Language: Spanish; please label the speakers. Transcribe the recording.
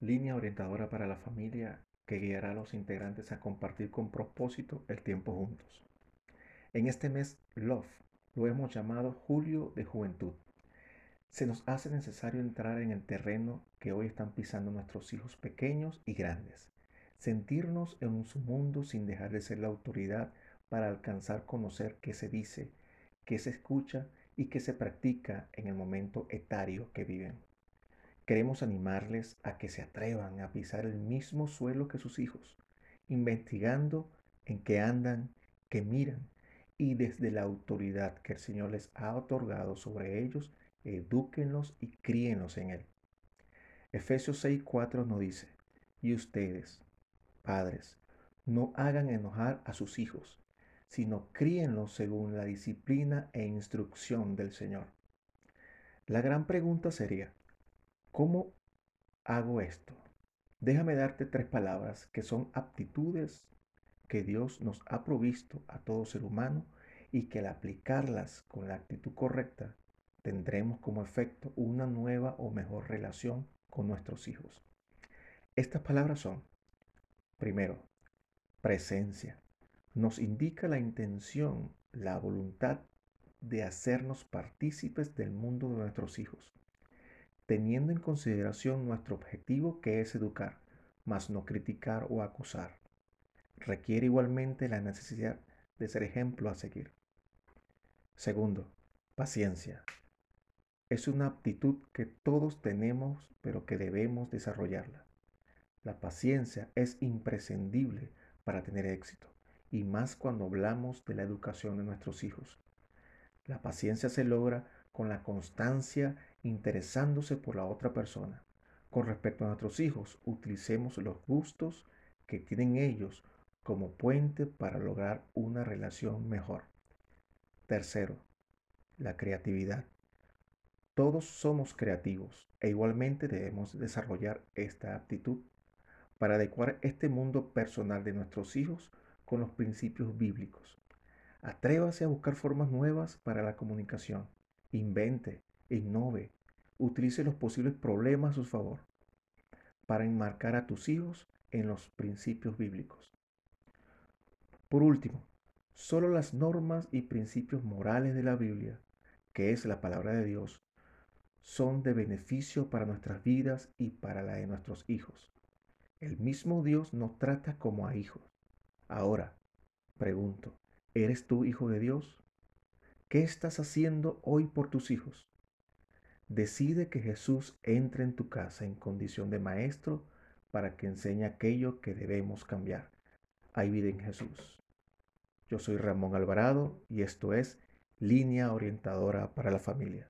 Speaker 1: línea orientadora para la familia que guiará a los integrantes a compartir con propósito el tiempo juntos. En este mes Love lo hemos llamado Julio de Juventud. Se nos hace necesario entrar en el terreno que hoy están pisando nuestros hijos pequeños y grandes, sentirnos en su mundo sin dejar de ser la autoridad para alcanzar conocer qué se dice, qué se escucha y qué se practica en el momento etario que viven. Queremos animarles a que se atrevan a pisar el mismo suelo que sus hijos, investigando en qué andan, qué miran, y desde la autoridad que el Señor les ha otorgado sobre ellos, edúquenlos y críenlos en Él. Efesios 6:4 nos dice, y ustedes, padres, no hagan enojar a sus hijos, sino críenlos según la disciplina e instrucción del Señor. La gran pregunta sería, ¿Cómo hago esto? Déjame darte tres palabras que son aptitudes que Dios nos ha provisto a todo ser humano y que al aplicarlas con la actitud correcta tendremos como efecto una nueva o mejor relación con nuestros hijos. Estas palabras son, primero, presencia. Nos indica la intención, la voluntad de hacernos partícipes del mundo de nuestros hijos teniendo en consideración nuestro objetivo que es educar, mas no criticar o acusar. Requiere igualmente la necesidad de ser ejemplo a seguir. Segundo, paciencia. Es una aptitud que todos tenemos, pero que debemos desarrollarla. La paciencia es imprescindible para tener éxito, y más cuando hablamos de la educación de nuestros hijos. La paciencia se logra con la constancia interesándose por la otra persona. Con respecto a nuestros hijos, utilicemos los gustos que tienen ellos como puente para lograr una relación mejor. Tercero, la creatividad. Todos somos creativos e igualmente debemos desarrollar esta aptitud para adecuar este mundo personal de nuestros hijos con los principios bíblicos. Atrévase a buscar formas nuevas para la comunicación. Invente, innove, utilice los posibles problemas a su favor para enmarcar a tus hijos en los principios bíblicos. Por último, solo las normas y principios morales de la Biblia, que es la palabra de Dios, son de beneficio para nuestras vidas y para la de nuestros hijos. El mismo Dios nos trata como a hijos. Ahora, pregunto, ¿eres tú hijo de Dios? ¿Qué estás haciendo hoy por tus hijos? Decide que Jesús entre en tu casa en condición de maestro para que enseñe aquello que debemos cambiar. Hay vida en Jesús. Yo soy Ramón Alvarado y esto es Línea Orientadora para la Familia.